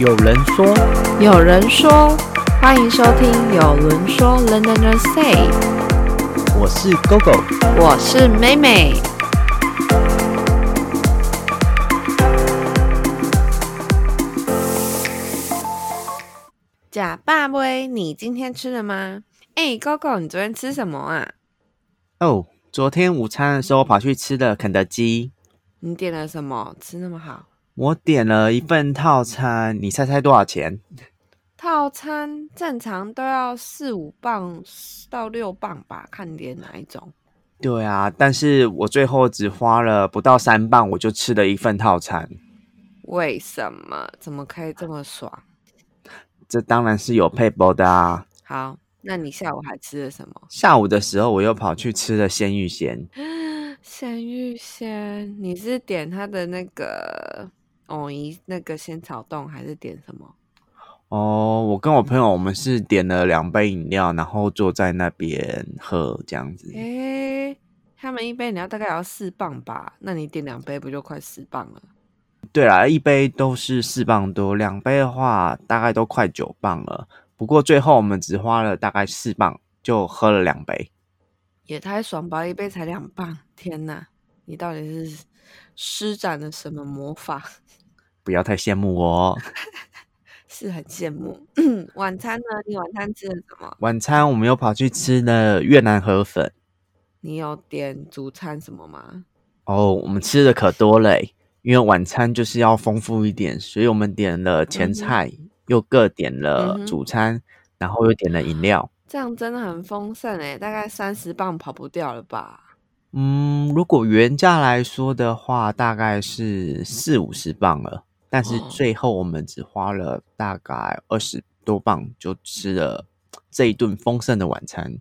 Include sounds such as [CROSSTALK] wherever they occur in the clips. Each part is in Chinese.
有人说，有人说，欢迎收听《有人说 London Say》，我是 GoGo，我是妹妹。假爸威，你今天吃了吗？哎，GoGo，你昨天吃什么啊？哦，昨天午餐的时候跑去吃的肯德基。你点了什么？吃那么好？我点了一份套餐，你猜猜多少钱？套餐正常都要四五磅到六磅吧，看你点哪一种。对啊，但是我最后只花了不到三磅，我就吃了一份套餐。为什么？怎么可以这么爽？这当然是有配包的啊。好，那你下午还吃了什么？下午的时候我又跑去吃了鲜芋仙。[GASPS] 鲜芋仙，你是点他的那个？哦，一那个仙草冻还是点什么？哦，我跟我朋友，我们是点了两杯饮料，然后坐在那边喝这样子。诶，他们一杯饮料大概要四磅吧？那你点两杯不就快四磅了？对啦，一杯都是四磅多，两杯的话大概都快九磅了。不过最后我们只花了大概四磅就喝了两杯，也太爽吧！一杯才两磅，天哪！你到底是施展了什么魔法？不要太羡慕我，[LAUGHS] 是很羡慕。[CLEARS THROAT] 晚餐呢？你晚餐吃了什么？晚餐我们又跑去吃了越南河粉。你有点主餐什么吗？哦，我们吃的可多了，因为晚餐就是要丰富一点，所以我们点了前菜，又各点了主餐，然后又点了饮料。这样真的很丰盛诶，大概三十磅跑不掉了吧？嗯，如果原价来说的话，大概是四五十磅了。但是最后我们只花了大概二十多磅，就吃了这一顿丰盛的晚餐。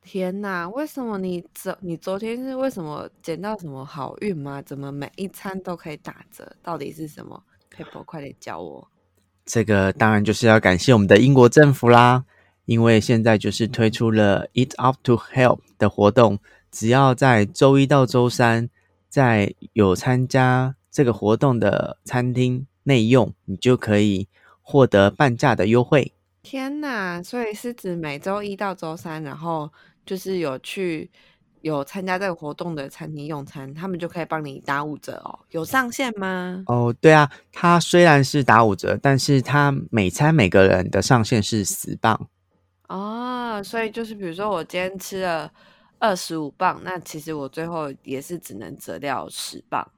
天哪！为什么你昨你昨天是为什么捡到什么好运吗？怎么每一餐都可以打折？到底是什么？Paper，快点教我。这个当然就是要感谢我们的英国政府啦，因为现在就是推出了 Eat Up to Help 的活动，只要在周一到周三在有参加。这个活动的餐厅内用，你就可以获得半价的优惠。天哪！所以是指每周一到周三，然后就是有去有参加这个活动的餐厅用餐，他们就可以帮你打五折哦。有上限吗？哦，对啊，它虽然是打五折，但是它每餐每个人的上限是十磅。哦，所以就是比如说我今天吃了二十五磅，那其实我最后也是只能折掉十磅。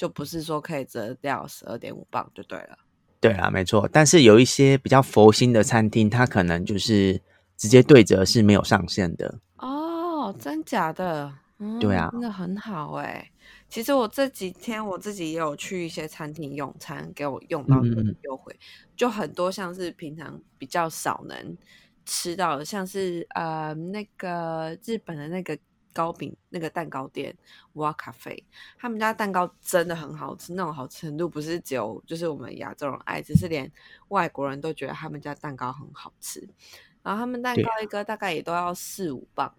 就不是说可以折掉十二点五磅就对了。对啊，没错。但是有一些比较佛心的餐厅，它可能就是直接对折是没有上限的。哦，真假的？对啊，真的很好哎。其实我这几天我自己也有去一些餐厅用餐，给我用到的优惠，就很多像是平常比较少能吃到的，像是呃那个日本的那个。糕饼那个蛋糕店哇咖啡，他们家蛋糕真的很好吃，那种好吃程度不是只有就是我们亚洲人爱，只是连外国人都觉得他们家蛋糕很好吃。然后他们蛋糕一个大概也都要四五磅，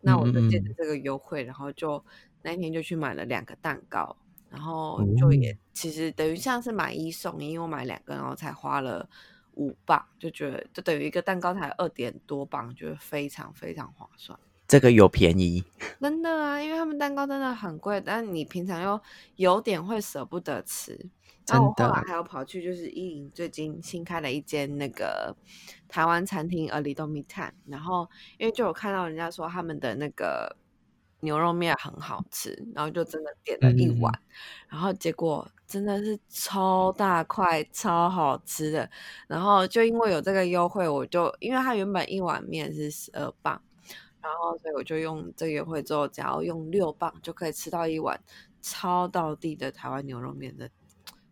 那我就借着这个优惠，然后就那天就去买了两个蛋糕，然后就也其实等于像是买一送一，因为我买两个，然后才花了五磅，就觉得就等于一个蛋糕才二点多磅，觉得非常非常划算。这个有便宜，真的啊，因为他们蛋糕真的很贵，但你平常又有点会舍不得吃。然后我后来还有跑去，就是伊林最近新开了一间那个台湾餐厅 A Little m e Time，然后因为就有看到人家说他们的那个牛肉面很好吃，然后就真的点了一碗，然后结果真的是超大块、超好吃的。然后就因为有这个优惠，我就因为它原本一碗面是十二磅。然后，所以我就用这个优惠之后，只要用六磅就可以吃到一碗超到地的台湾牛肉面的，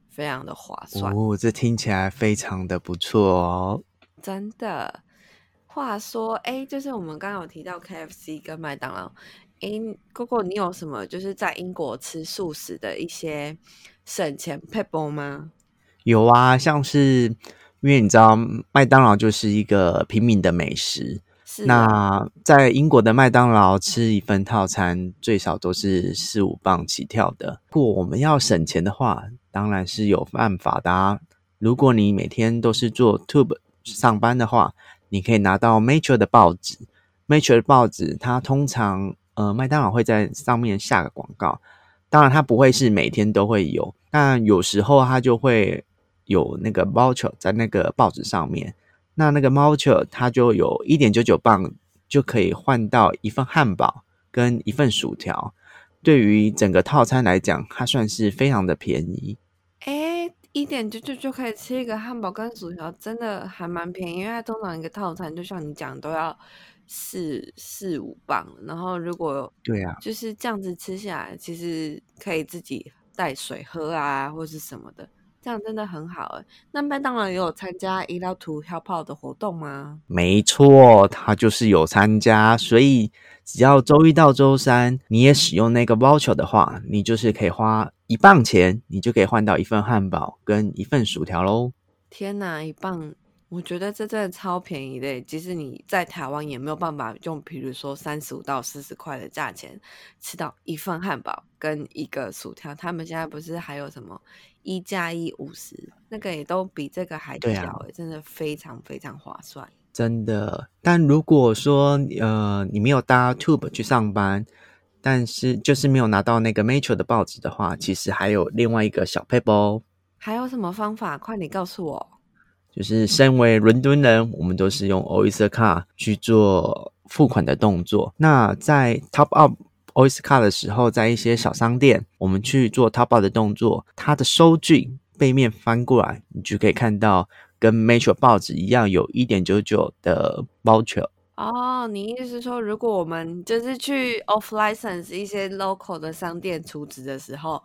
非常的划算哦。这听起来非常的不错哦。真的。话说，哎，就是我们刚刚有提到 K F C 跟麦当劳，哎，Coco，你有什么就是在英国吃素食的一些省钱 pebble 吗？有啊，像是因为你知道麦当劳就是一个平民的美食。那在英国的麦当劳吃一份套餐最少都是四五磅起跳的。如果我们要省钱的话，当然是有办法的。如果你每天都是做 Tube 上班的话，你可以拿到 Metro 的报纸。Metro 的报纸，它通常呃麦当劳会在上面下个广告，当然它不会是每天都会有，但有时候它就会有那个 voucher 在那个报纸上面。那那个 voucher 它就有一点九九磅就可以换到一份汉堡跟一份薯条。对于整个套餐来讲，它算是非常的便宜。哎，一点九九就可以吃一个汉堡跟薯条，真的还蛮便宜。因为它通常一个套餐，就像你讲，都要四四五磅。然后如果对啊，就是这样子吃下来，其实可以自己带水喝啊，或是什么的。这样真的很好哎。那麦当劳也有参加医疗图跳炮的活动吗？没错，他就是有参加。所以只要周一到周三，你也使用那个 voucher 的话，你就是可以花一磅钱，你就可以换到一份汉堡跟一份薯条喽。天哪，一磅！我觉得这真的超便宜的，即使你在台湾也没有办法用，比如说三十五到四十块的价钱吃到一份汉堡跟一个薯条。他们现在不是还有什么一加一五十，那个也都比这个还小，真的非常非常划算。真的，但如果说呃你没有搭 Tube 去上班，但是就是没有拿到那个 Metro 的报纸的话，其实还有另外一个小配包。还有什么方法？快点告诉我。就是身为伦敦人，我们都是用 Oyster 卡去做付款的动作。那在 Top Up Oyster 卡的时候，在一些小商店，我们去做 Top Up 的动作，它的收据背面翻过来，你就可以看到跟 Metro 报纸一样，有一点九九的 voucher。哦，你意思是说，如果我们就是去 Off License 一些 local 的商店储值的时候，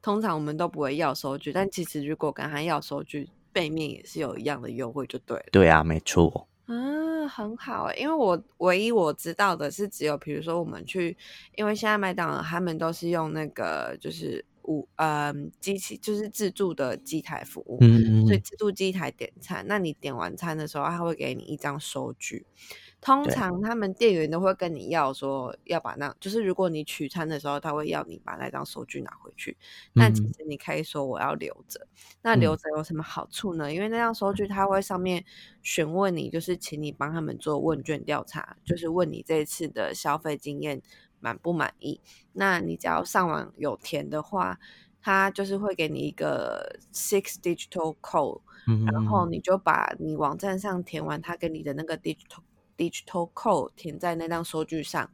通常我们都不会要收据，但其实如果跟他要收据。背面也是有一样的优惠，就对了。对啊，没错。嗯，很好因为我唯一我知道的是，只有比如说我们去，因为现在麦当劳他们都是用那个就是五嗯机器，就是自助的机台服务，嗯嗯，所以自助机台点餐，那你点完餐的时候，他会给你一张收据。通常他们店员都会跟你要说要把那，就是如果你取餐的时候，他会要你把那张收据拿回去。那其实你可以说我要留着。那留着有什么好处呢？因为那张收据他会上面询问你，就是请你帮他们做问卷调查，就是问你这一次的消费经验满不满意。那你只要上网有填的话，他就是会给你一个 six digital code，然后你就把你网站上填完他给你的那个 digital。Digital code 填在那张收据上，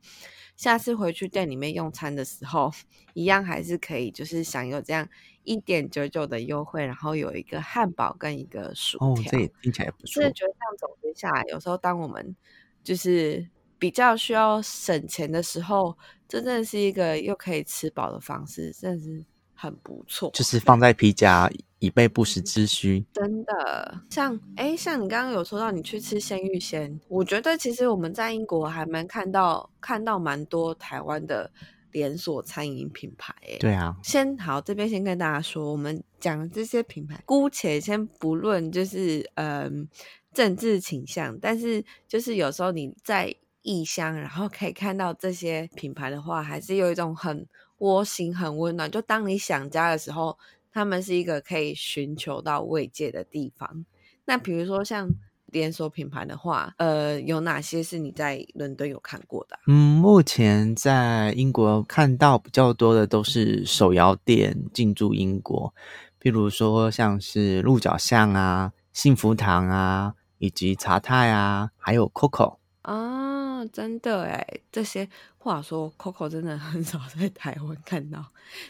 下次回去店里面用餐的时候，一样还是可以，就是享有这样一点九九的优惠，然后有一个汉堡跟一个薯条。哦，这也听起来不错。是觉得这样总结下来，有时候当我们就是比较需要省钱的时候，真的是一个又可以吃饱的方式，真的是很不错。就是放在皮夹。以备不时之需，真的像哎，像你刚刚有说到你去吃鲜芋仙，我觉得其实我们在英国还蛮看到看到蛮多台湾的连锁餐饮品牌。哎，对啊，先好这边先跟大家说，我们讲这些品牌，姑且先不论就是嗯政治倾向，但是就是有时候你在异乡，然后可以看到这些品牌的话，还是有一种很窝心、很温暖。就当你想家的时候。他们是一个可以寻求到慰藉的地方。那比如说像连锁品牌的话，呃，有哪些是你在伦敦有看过的？嗯，目前在英国看到比较多的都是手摇店进驻英国，譬如说像是鹿角巷啊、幸福堂啊，以及茶太啊，还有 Coco 啊。真的哎，这些话说，Coco 真的很少在台湾看到。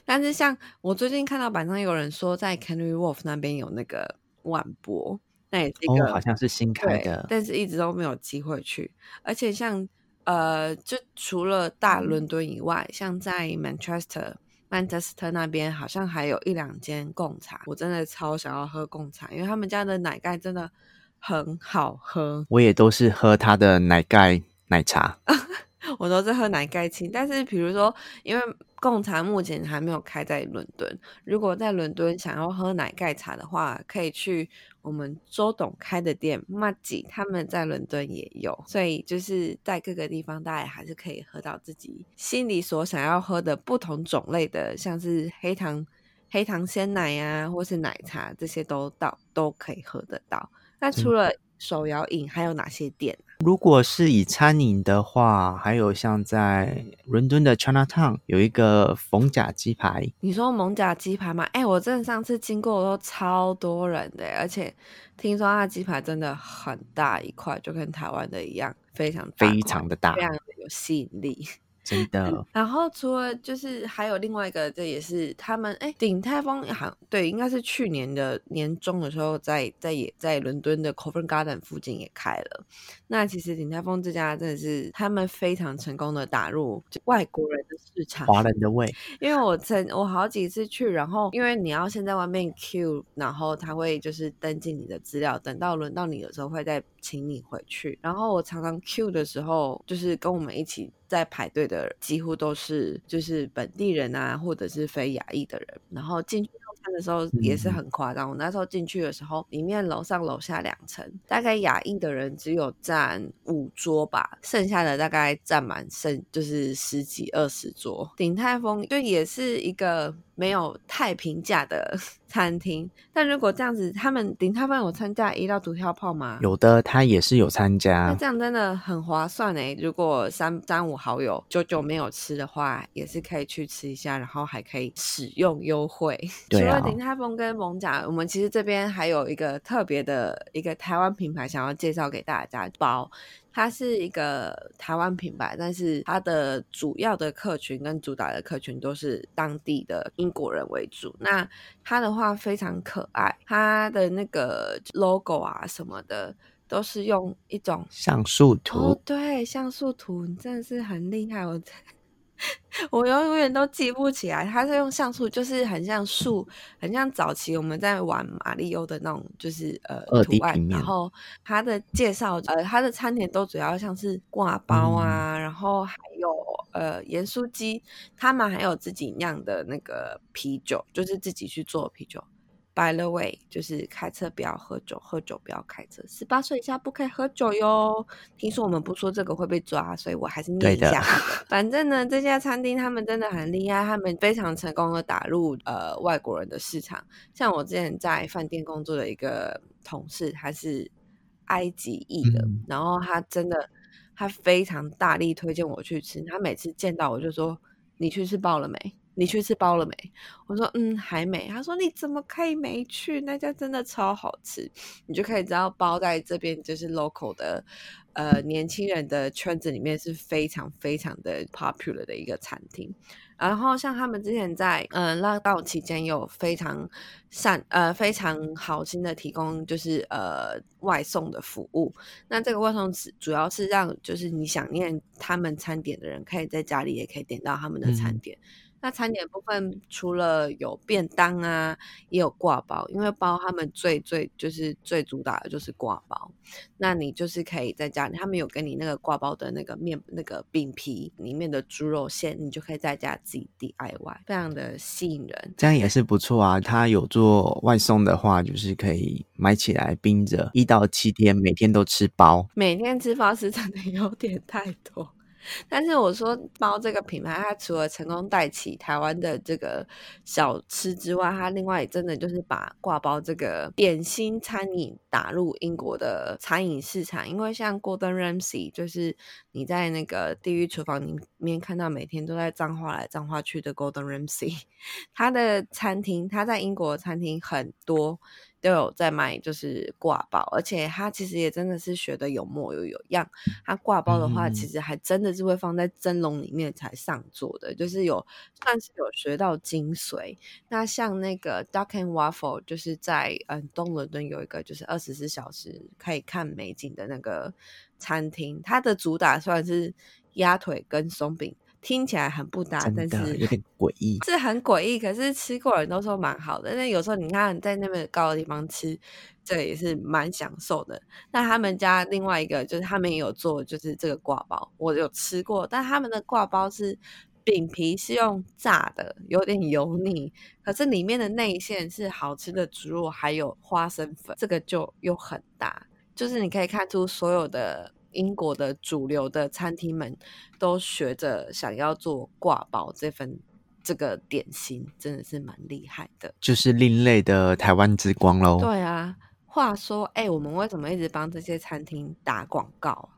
但是像我最近看到板上有人说，在 Canary Wharf 那边有那个万博，那也是一个好像是新开的，但是一直都没有机会去。而且像呃，就除了大伦敦以外，像在 Manchester、Manchester 那边，好像还有一两间贡茶。我真的超想要喝贡茶，因为他们家的奶盖真的很好喝。我也都是喝他的奶盖。奶茶，[LAUGHS] 我都是喝奶盖青。但是，比如说，因为贡茶目前还没有开在伦敦，如果在伦敦想要喝奶盖茶的话，可以去我们周董开的店 m a g 他们在伦敦也有。所以，就是在各个地方，大家还是可以喝到自己心里所想要喝的不同种类的，像是黑糖黑糖鲜奶呀，或是奶茶这些都到都可以喝得到。那除了手摇饮，还有哪些店？如果是以餐饮的话，还有像在伦敦的 Chinatown 有一个逢甲鸡排。你说蒙甲鸡排吗？哎，我真的上次经过都超多人的，而且听说它的鸡排真的很大一块，就跟台湾的一样，非常非常的大，非常有吸引力。真的，然后除了就是还有另外一个，这也是他们哎，鼎泰丰好对，应该是去年的年中的时候，在在也在伦敦的 Covent Garden 附近也开了。那其实鼎泰丰这家真的是他们非常成功的打入外国人的市场，华人的胃。因为我曾我好几次去，然后因为你要先在外面 queue，然后他会就是登记你的资料，等到轮到你的时候会再请你回去。然后我常常 queue 的时候，就是跟我们一起。在排队的几乎都是就是本地人啊，或者是非亚裔的人，然后进去。用餐的时候也是很夸张。我那时候进去的时候，里面楼上楼下两层，大概亚裔的人只有占五桌吧，剩下的大概占满剩就是十几二十桌。鼎泰丰就也是一个没有太平价的 [LAUGHS] 餐厅，但如果这样子，他们鼎泰丰有参加一到独跳炮吗？有的，他也是有参加。那这样真的很划算哎！如果三三五好友久久没有吃的话，也是可以去吃一下，然后还可以使用优惠。对。除了鼎泰丰跟蒙甲，我们其实这边还有一个特别的一个台湾品牌，想要介绍给大家。包它是一个台湾品牌，但是它的主要的客群跟主打的客群都是当地的英国人为主。那它的话非常可爱，它的那个 logo 啊什么的都是用一种像素图。对，像素图，你真的是很厉害，我。[LAUGHS] 我永远都记不起来，他是用像素，就是很像树，很像早期我们在玩马里欧的那种，就是呃图案。然后他的介绍，呃，他的餐点都主要像是挂包啊，然后还有呃盐酥鸡，他们还有自己酿的那个啤酒，就是自己去做啤酒。By the way，就是开车不要喝酒，喝酒不要开车，十八岁以下不可以喝酒哟。听说我们不说这个会被抓，所以我还是念一下。[LAUGHS] 反正呢，这家餐厅他们真的很厉害，他们非常成功的打入呃外国人的市场。像我之前在饭店工作的一个同事，他是埃及裔的，然后他真的他非常大力推荐我去吃，他每次见到我就说：“你去吃饱了没？”你去吃包了没？我说嗯，还没。他说你怎么可以没去？那家真的超好吃，你就可以知道包在这边就是 local 的呃年轻人的圈子里面是非常非常的 popular 的一个餐厅。然后像他们之前在嗯拉到期间有非常善呃非常好心的提供就是呃外送的服务。那这个外送主主要是让就是你想念他们餐点的人，可以在家里也可以点到他们的餐点。那餐点部分除了有便当啊，也有挂包，因为包他们最最就是最主打的就是挂包。那你就是可以在家里，他们有给你那个挂包的那个面那个饼皮里面的猪肉馅，你就可以在家自己 DIY，非常的吸引人。这样也是不错啊。他有做外送的话，就是可以买起来冰着，一到七天每天都吃包。每天吃包是真的有点太多。但是我说包这个品牌，它除了成功带起台湾的这个小吃之外，它另外真的就是把挂包这个点心餐饮打入英国的餐饮市场。因为像 Gordon Ramsay，就是你在那个地狱厨房里面看到每天都在脏话来脏话去的 Gordon Ramsay，[LAUGHS] 他的餐厅他在英国餐厅很多。都有在卖，就是挂包，而且他其实也真的是学的有模有有样。他挂包的话，其实还真的是会放在蒸笼里面才上座的，就是有算是有学到精髓。那像那个 Duck and Waffle，就是在嗯东伦敦有一个就是二十四小时可以看美景的那个餐厅，它的主打算是鸭腿跟松饼。听起来很不搭，但是有点诡异，是很诡异。可是吃过人都说蛮好的。那有时候你看在那么高的地方吃，这也是蛮享受的。那他们家另外一个就是他们也有做，就是这个挂包，我有吃过。但他们的挂包是饼皮是用炸的，有点油腻，可是里面的内馅是好吃的猪肉，还有花生粉，这个就又很搭。就是你可以看出所有的。英国的主流的餐厅们都学着想要做挂包这份这个点心，真的是蛮厉害的，就是另类的台湾之光喽。对啊，话说，哎，我们为什么一直帮这些餐厅打广告？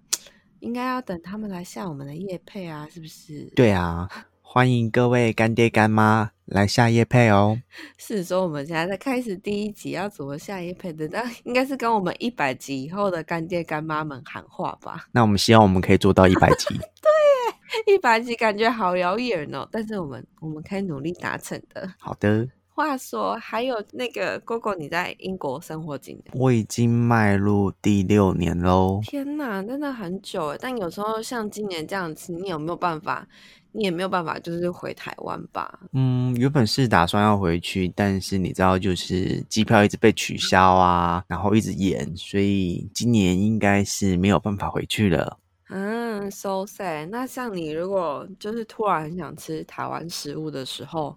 应该要等他们来下我们的夜配啊，是不是？对啊，欢迎各位干爹干妈来下夜配哦。[LAUGHS] 是说我们现在在开始第一集要怎么下夜配的？那 [LAUGHS] 应该是跟我们一百集以后的干爹干妈们喊话吧？那我们希望我们可以做到一百集。[LAUGHS] 对，一百集感觉好遥远哦，但是我们我们可以努力达成的。好的。话说，还有那个 GoGo，你在英国生活几年？我已经迈入第六年喽。天哪，真的很久诶。但有时候像今年这样子，你有没有办法？你也没有办法，就是回台湾吧？嗯，原本是打算要回去，但是你知道，就是机票一直被取消啊，然后一直延，所以今年应该是没有办法回去了。嗯，so sad。那像你如果就是突然很想吃台湾食物的时候，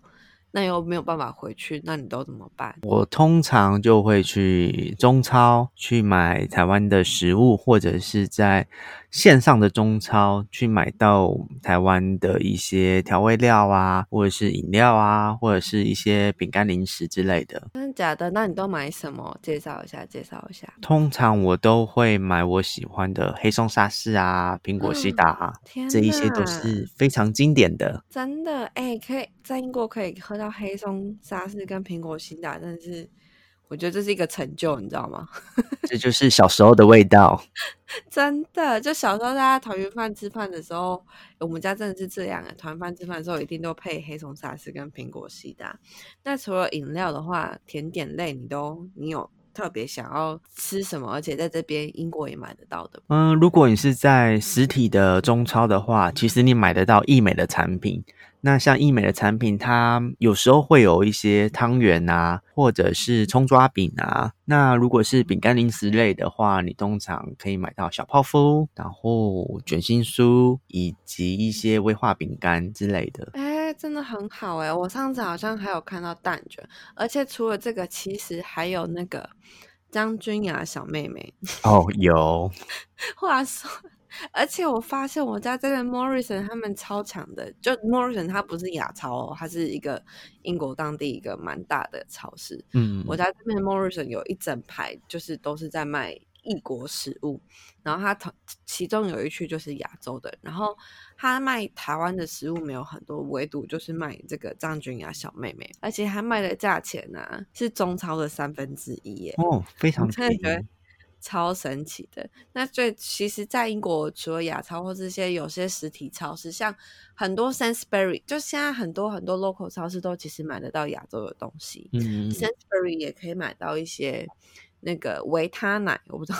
那又没有办法回去，那你都怎么办？我通常就会去中超去买台湾的食物，或者是在线上的中超去买到台湾的一些调味料啊，或者是饮料啊，或者是一些饼干、零食之类的。真的假的？那你都买什么？介绍一下，介绍一下。通常我都会买我喜欢的黑松沙士啊，苹果西打啊，这一些都是非常经典的。真的，哎，可以在英国可以喝到。黑松沙士跟苹果西打，真的是我觉得这是一个成就，你知道吗？[LAUGHS] 这就是小时候的味道，[LAUGHS] 真的。就小时候大家团圆饭吃饭的时候，我们家真的是这样啊。团圆饭吃饭的时候，一定都配黑松沙士跟苹果西打。那除了饮料的话，甜点类你都你有特别想要吃什么？而且在这边英国也买得到的。嗯，如果你是在实体的中超的话，其实你买得到易美的产品。那像益美的产品，它有时候会有一些汤圆啊，或者是葱抓饼啊。那如果是饼干零食类的话，你通常可以买到小泡芙，然后卷心酥，以及一些威化饼干之类的。哎，真的很好哎！我上次好像还有看到蛋卷，而且除了这个，其实还有那个张君雅小妹妹哦，有。[LAUGHS] 话说。而且我发现我家这边 Morrison 他们超强的，就 Morrison 它不是亚超哦，它是一个英国当地一个蛮大的超市。嗯，我家这边 Morrison 有一整排，就是都是在卖异国食物，然后它同其中有一区就是亚洲的，然后他卖台湾的食物没有很多，唯独就是卖这个张君雅小妹妹，而且他卖的价钱呢是中超的三分之一耶，哦，非常便宜。超神奇的！那最其实，在英国除了亚超或这些有些实体超市，像很多 Sainsbury，就现在很多很多 local 超市都其实买得到亚洲的东西。嗯，Sainsbury 也可以买到一些那个维他奶，我不知道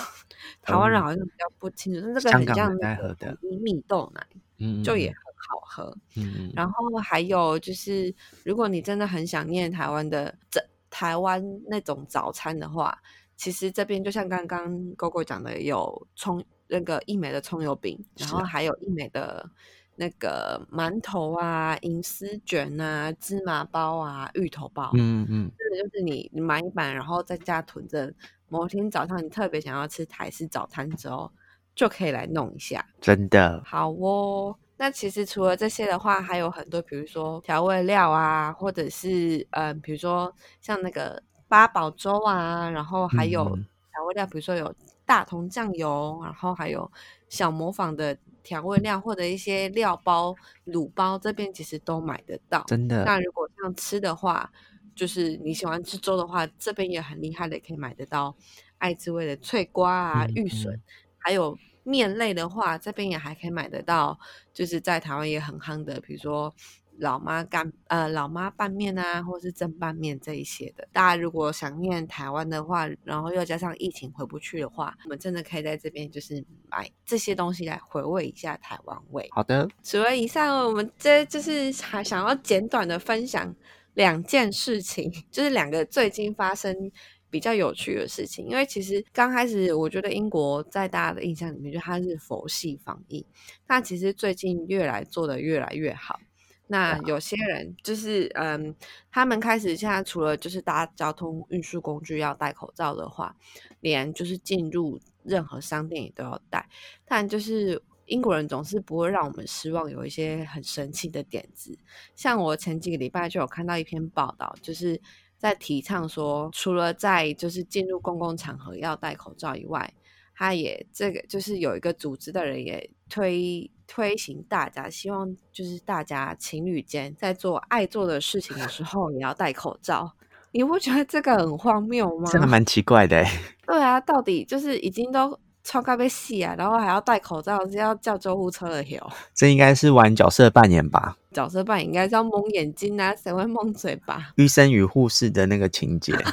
台湾人好像比较不清楚，但这个很像那个米米豆奶，嗯，就也很好喝。嗯，然后还有就是，如果你真的很想念台湾的这台湾那种早餐的话。其实这边就像刚刚哥哥讲的，有葱那个一美的葱油饼，然后还有一美的那个馒头啊、银丝卷啊、芝麻包啊、芋头包。嗯嗯，这个就是你你买一板，然后在家囤着，某天早上你特别想要吃台式早餐之后，就可以来弄一下。真的好哦。那其实除了这些的话，还有很多，比如说调味料啊，或者是嗯，比如说像那个。八宝粥啊，然后还有调味料，比如说有大同酱油，然后还有小模仿的调味料或者一些料包、卤包，这边其实都买得到。真的。那如果像吃的话，就是你喜欢吃粥的话，这边也很厉害的，可以买得到爱滋味的脆瓜啊、玉笋，还有面类的话，这边也还可以买得到，就是在台湾也很夯的，比如说。老妈干呃老妈拌面啊，或是蒸拌面这一些的，大家如果想念台湾的话，然后又加上疫情回不去的话，我们真的可以在这边就是买这些东西来回味一下台湾味。好的，除了以上，我们这就是还想要简短的分享两件事情，就是两个最近发生比较有趣的事情。因为其实刚开始我觉得英国在大家的印象里面，就它是佛系防疫，但其实最近越来做的越来越好。那有些人就是，嗯，他们开始现在除了就是搭交通运输工具要戴口罩的话，连就是进入任何商店也都要戴。但就是英国人总是不会让我们失望，有一些很神奇的点子。像我前几个礼拜就有看到一篇报道，就是在提倡说，除了在就是进入公共场合要戴口罩以外，他也这个就是有一个组织的人也推推行大家希望就是大家情侣间在做爱做的事情的时候也要戴口罩。你不觉得这个很荒谬吗？这还蛮奇怪的。对啊，到底就是已经都超该被戏啊，然后还要戴口罩，是要叫救护车的哟。[LAUGHS] 这应该是玩角色扮演吧？角色扮演应该是要蒙眼睛啊，谁会蒙嘴巴？[LAUGHS] 医生与护士的那个情节。[LAUGHS]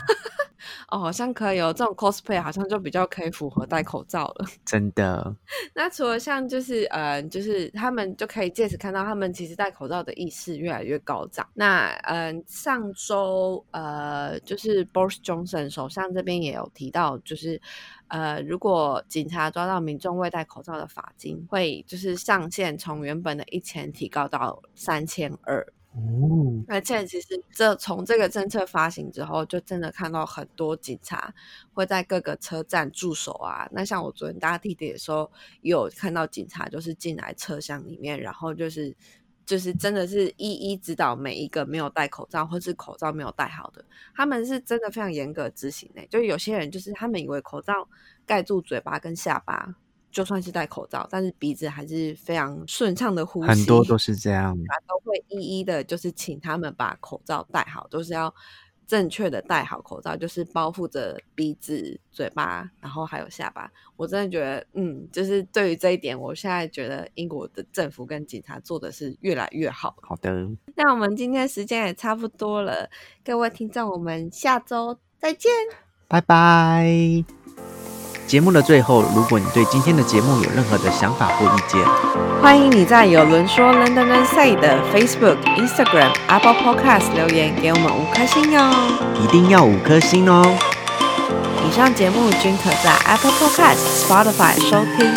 哦，好像可以哦，这种 cosplay 好像就比较可以符合戴口罩了。[LAUGHS] 真的。那除了像就是呃，就是他们就可以借此看到他们其实戴口罩的意识越来越高涨。那嗯，上周呃，就是 Boris Johnson 首相这边也有提到，就是呃，如果警察抓到民众未戴口罩的罚金，会就是上限从原本的一千提高到三千二。哦，而且其实这从这个政策发行之后，就真的看到很多警察会在各个车站驻守啊。那像我昨天搭地铁的时候，有看到警察就是进来车厢里面，然后就是就是真的是一一指导每一个没有戴口罩或是口罩没有戴好的，他们是真的非常严格执行诶。就有些人就是他们以为口罩盖住嘴巴跟下巴。就算是戴口罩，但是鼻子还是非常顺畅的呼吸。很多都是这样，他都会一一的，就是请他们把口罩戴好，都是要正确的戴好口罩，就是包覆着鼻子、嘴巴，然后还有下巴。我真的觉得，嗯，就是对于这一点，我现在觉得英国的政府跟警察做的是越来越好。好的，那我们今天时间也差不多了，各位听众，我们下周再见，拜拜。节目的最后，如果你对今天的节目有任何的想法或意见，欢迎你在有轮说 London and Say 的 Facebook、Instagram、Apple Podcast 留言给我们五颗星哟，一定要五颗星哦！以上节目均可在 Apple Podcast、Spotify 收听。